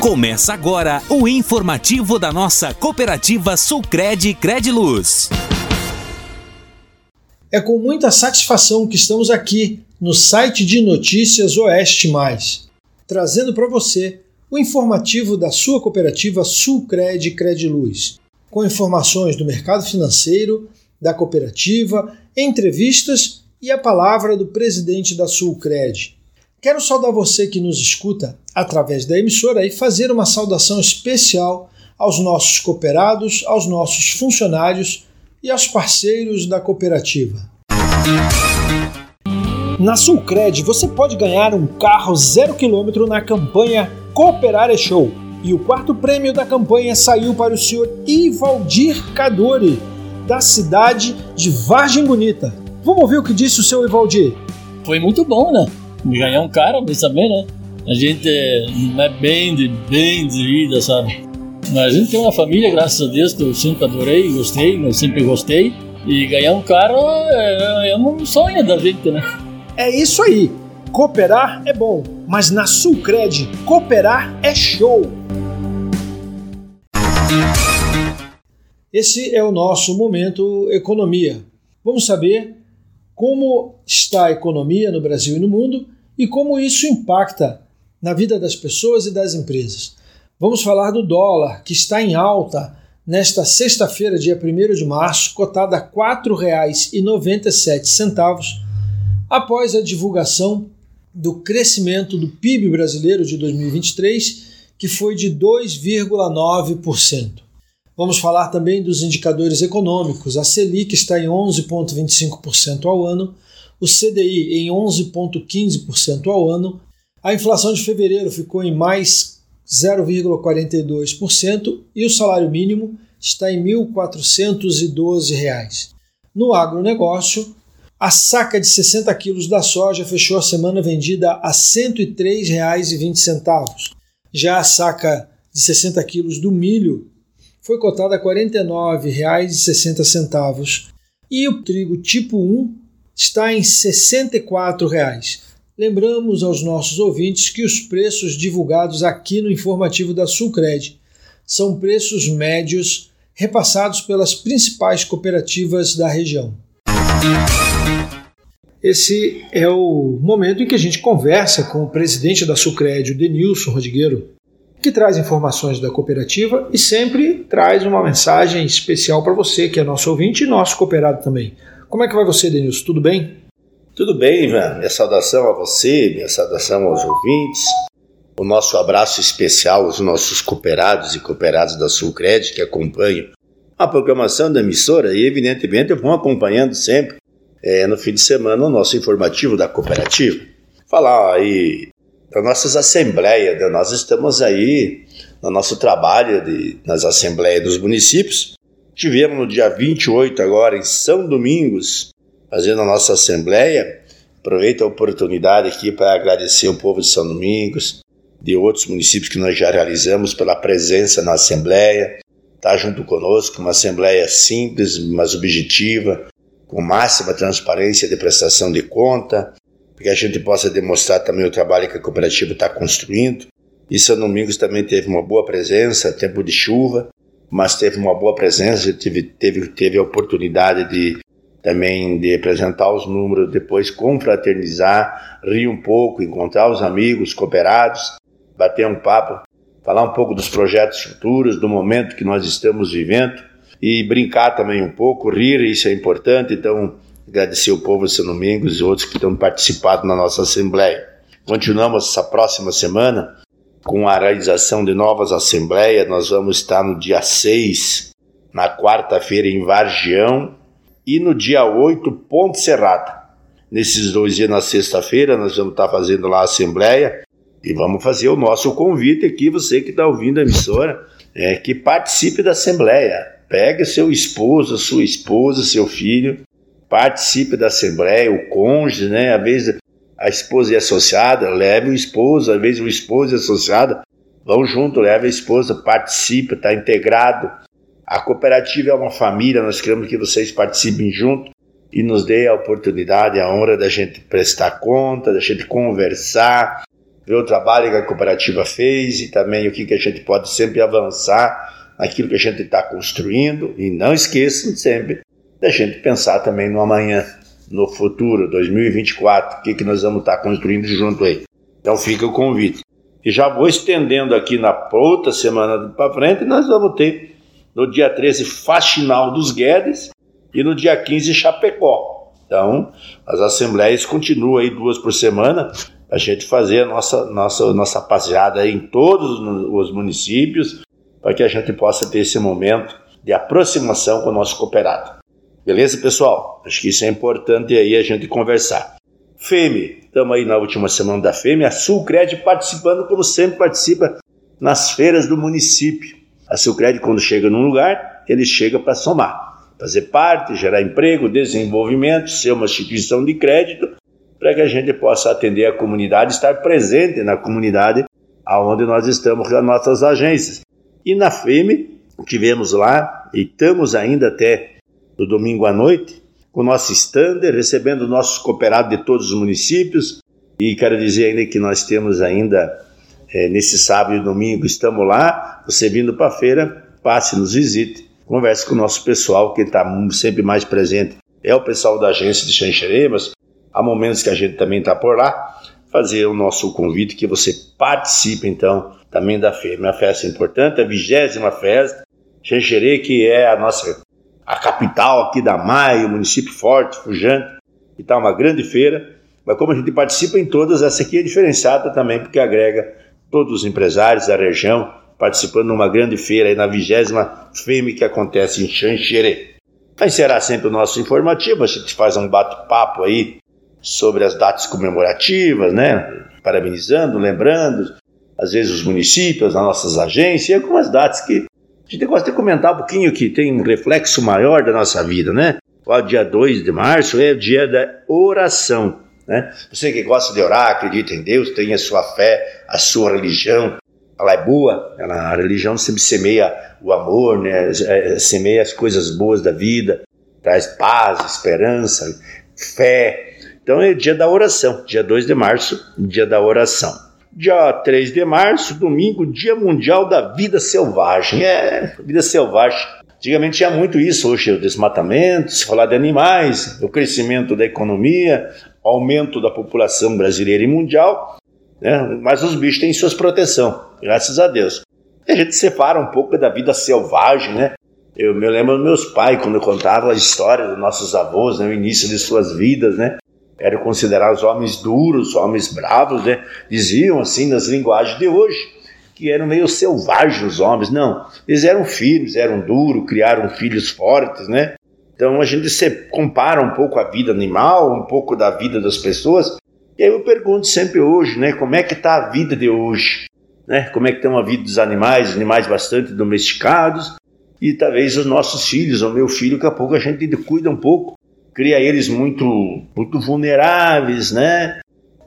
Começa agora o informativo da nossa cooperativa Sulcred Crediluz. É com muita satisfação que estamos aqui no site de notícias Oeste Mais, trazendo para você o informativo da sua cooperativa Sulcred Crediluz, com informações do mercado financeiro, da cooperativa, entrevistas e a palavra do presidente da Sulcred, Quero saudar você que nos escuta através da emissora e fazer uma saudação especial aos nossos cooperados, aos nossos funcionários e aos parceiros da cooperativa. Na Sulcred você pode ganhar um carro zero quilômetro na campanha Cooperar é Show. E o quarto prêmio da campanha saiu para o senhor Ivaldir Cadore, da cidade de Vargem Bonita. Vamos ouvir o que disse o seu Ivaldir? Foi muito bom, né? ganhar um cara, mas também, né? A gente não é bem de, bem de vida, sabe? Mas a gente tem uma família, graças a Deus, que eu sempre adorei, gostei, eu sempre gostei. E ganhar um cara é, é um sonho da gente, né? É isso aí. Cooperar é bom, mas na Sulcred, cooperar é show. Esse é o nosso momento economia. Vamos saber como está a economia no Brasil e no mundo e como isso impacta na vida das pessoas e das empresas. Vamos falar do dólar, que está em alta nesta sexta-feira, dia 1 de março, cotada a R$ 4,97, após a divulgação do crescimento do PIB brasileiro de 2023, que foi de 2,9%. Vamos falar também dos indicadores econômicos. A Selic está em 11,25% ao ano, o CDI em 11,15% ao ano, a inflação de fevereiro ficou em mais 0,42% e o salário mínimo está em R$ 1.412. No agronegócio, a saca de 60 quilos da soja fechou a semana vendida a R$ 103,20. Já a saca de 60 quilos do milho foi cotada a R$ 49,60 e o trigo tipo 1 está em R$ 64. Lembramos aos nossos ouvintes que os preços divulgados aqui no informativo da Sulcred são preços médios repassados pelas principais cooperativas da região. Esse é o momento em que a gente conversa com o presidente da Sulcred, o Denilson Rodrigueiro, que traz informações da cooperativa e sempre traz uma mensagem especial para você, que é nosso ouvinte e nosso cooperado também. Como é que vai você, Denilson? Tudo bem? Tudo bem, Ivan. Minha saudação a você, minha saudação aos ouvintes, o nosso abraço especial aos nossos cooperados e cooperadas da Sulcred que acompanham a programação da emissora e, evidentemente, vão acompanhando sempre é, no fim de semana o nosso informativo da cooperativa. Falar aí das nossas assembleias, né? nós estamos aí no nosso trabalho de, nas assembleias dos municípios Tivemos no dia 28 agora em São Domingos, fazendo a nossa assembleia. Aproveito a oportunidade aqui para agradecer o povo de São Domingos, de outros municípios que nós já realizamos pela presença na assembleia. Está junto conosco, uma assembleia simples, mas objetiva, com máxima transparência de prestação de conta, para que a gente possa demonstrar também o trabalho que a cooperativa está construindo. E São Domingos também teve uma boa presença, tempo de chuva, mas teve uma boa presença, teve, teve, teve a oportunidade de também de apresentar os números, depois confraternizar, rir um pouco, encontrar os amigos, cooperados, bater um papo, falar um pouco dos projetos futuros, do momento que nós estamos vivendo e brincar também um pouco, rir, isso é importante, então agradecer o povo de São Domingos e outros que estão participando na nossa Assembleia. Continuamos essa próxima semana com a realização de novas assembleias. Nós vamos estar no dia 6, na quarta-feira, em Vargião, e no dia 8, Ponte Serrata. Nesses dois dias, na sexta-feira, nós vamos estar fazendo lá a assembleia e vamos fazer o nosso convite aqui, você que está ouvindo a emissora, é, que participe da assembleia. Pegue seu esposo, sua esposa, seu filho, participe da assembleia, o cônjuge, né? Às vezes a esposa a associada, leve o esposo, às vezes o esposo e a associada vão junto, leve a esposa, participa, está integrado. A cooperativa é uma família, nós queremos que vocês participem junto e nos dê a oportunidade, a honra da gente prestar conta, da gente conversar, ver o trabalho que a cooperativa fez e também o que, que a gente pode sempre avançar naquilo que a gente está construindo. E não esqueçam sempre da gente pensar também no amanhã, no futuro, 2024, o que, que nós vamos estar tá construindo junto aí. Então fica o convite. E já vou estendendo aqui na outra semana para frente, nós vamos ter no dia 13 Faxinal dos Guedes e no dia 15 Chapecó. Então, as assembleias continuam aí duas por semana, a gente fazer a nossa, nossa, nossa passeada em todos os municípios, para que a gente possa ter esse momento de aproximação com o nosso cooperado. Beleza, pessoal? Acho que isso é importante aí a gente conversar. FEME, estamos aí na última semana da FEME, a Sulcred participando, como sempre participa, nas feiras do município. A Sulcred, quando chega num lugar, ele chega para somar, fazer parte, gerar emprego, desenvolvimento, ser uma instituição de crédito para que a gente possa atender a comunidade, estar presente na comunidade aonde nós estamos com as nossas agências. E na FEME, tivemos lá e estamos ainda até no domingo à noite com o nosso stander, recebendo nossos cooperados de todos os municípios. E quero dizer ainda que nós temos ainda é, nesse sábado e domingo, estamos lá. Você vindo para a feira, passe, nos visite, converse com o nosso pessoal que está sempre mais presente. É o pessoal da agência de Xanxerê, mas há momentos que a gente também está por lá, fazer o nosso convite que você participe então também da feira. Uma festa importante, a vigésima festa, Xanxerê, que é a nossa a capital aqui da Maia, município forte, fujante, e está uma grande feira. Mas como a gente participa em todas, essa aqui é diferenciada também porque agrega todos os empresários da região participando numa grande feira aí na vigésima FEME que acontece em Xanxerê. Vai encerrar sempre o nosso informativo, a gente faz um bate-papo aí sobre as datas comemorativas, né? Parabenizando, lembrando, às vezes os municípios, as nossas agências, e algumas datas que a gente gosta de comentar um pouquinho que tem um reflexo maior da nossa vida, né? O dia 2 de março é o dia da oração, né? Você que gosta de orar, acredita em Deus, tem a sua fé, a sua religião, ela é boa, ela, a religião sempre semeia o amor, né? É, semeia as coisas boas da vida, traz paz, esperança, fé, então é dia da oração, dia 2 de março, dia da oração. Dia 3 de março, domingo, Dia Mundial da Vida Selvagem. É, vida selvagem. Antigamente tinha muito isso, hoje é o desmatamento, se falar de animais, o crescimento da economia, aumento da população brasileira e mundial, né? mas os bichos têm suas proteção, graças a Deus. E a gente separa um pouco da vida selvagem, né? Eu me lembro dos meus pais, quando eu contava a história dos nossos avós, né? o início de suas vidas, né? eram considerados homens duros, homens bravos, né? Diziam assim nas linguagens de hoje que eram meio selvagens os homens. Não, eles eram firmes, eram duros, criaram filhos fortes, né? Então a gente se compara um pouco a vida animal, um pouco da vida das pessoas. E aí eu pergunto sempre hoje, né? Como é que está a vida de hoje? Né? Como é que estão a vida dos animais, animais bastante domesticados, e talvez os nossos filhos, o meu filho, daqui a pouco a gente cuida um pouco cria eles muito, muito vulneráveis, né?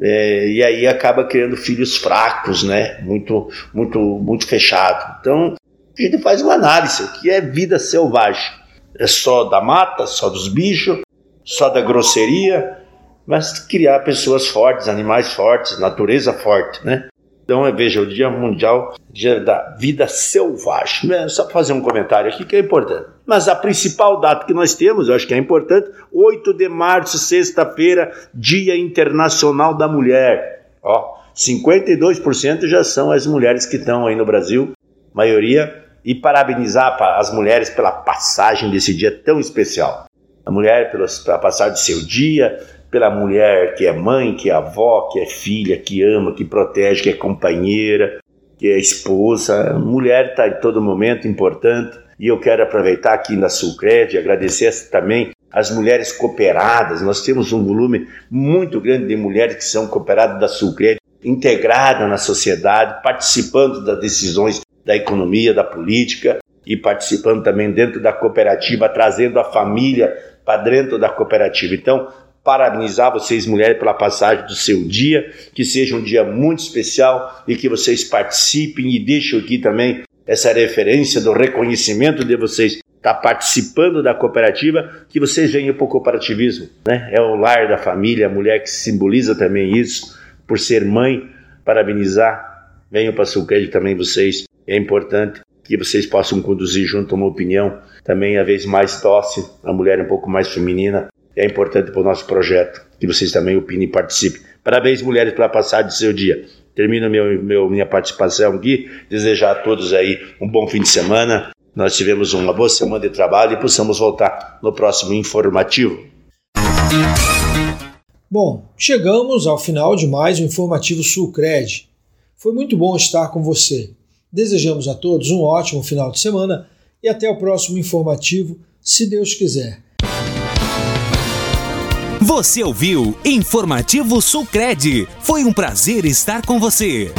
É, e aí acaba criando filhos fracos, né? Muito, muito, muito fechado. Então a gente faz uma análise: o que é vida selvagem? É só da mata, só dos bichos, só da grosseria, mas criar pessoas fortes, animais fortes, natureza forte, né? Então, é, veja, o Dia Mundial Dia da Vida Selvagem. É só fazer um comentário aqui que é importante. Mas a principal data que nós temos, eu acho que é importante, 8 de março, sexta-feira, Dia Internacional da Mulher. Ó, 52% já são as mulheres que estão aí no Brasil, maioria, e parabenizar as mulheres pela passagem desse dia tão especial. A mulher pela passagem do seu dia, pela mulher que é mãe, que é avó, que é filha, que ama, que protege, que é companheira, que é esposa. A mulher está em todo momento importante. E eu quero aproveitar aqui na Sulcred e agradecer também as mulheres cooperadas. Nós temos um volume muito grande de mulheres que são cooperadas da Sulcred, integradas na sociedade, participando das decisões da economia, da política e participando também dentro da cooperativa, trazendo a família para dentro da cooperativa. Então, parabenizar vocês, mulheres, pela passagem do seu dia, que seja um dia muito especial e que vocês participem e deixo aqui também essa referência do reconhecimento de vocês estar tá participando da cooperativa, que vocês venham para o cooperativismo, né? É o lar da família, a mulher que simboliza também isso, por ser mãe, parabenizar. Venham para a Sulcred também vocês. É importante que vocês possam conduzir junto uma opinião também a vez mais dócil, a mulher um pouco mais feminina. É importante para o nosso projeto que vocês também opinem e participem. Parabéns, mulheres, pela passagem do seu dia. Termino meu, meu, minha participação aqui. Desejar a todos aí um bom fim de semana. Nós tivemos uma boa semana de trabalho e possamos voltar no próximo informativo. Bom, chegamos ao final de mais um informativo Sulcred. Foi muito bom estar com você. Desejamos a todos um ótimo final de semana e até o próximo informativo, se Deus quiser. Você ouviu Informativo Sulcred. Foi um prazer estar com você.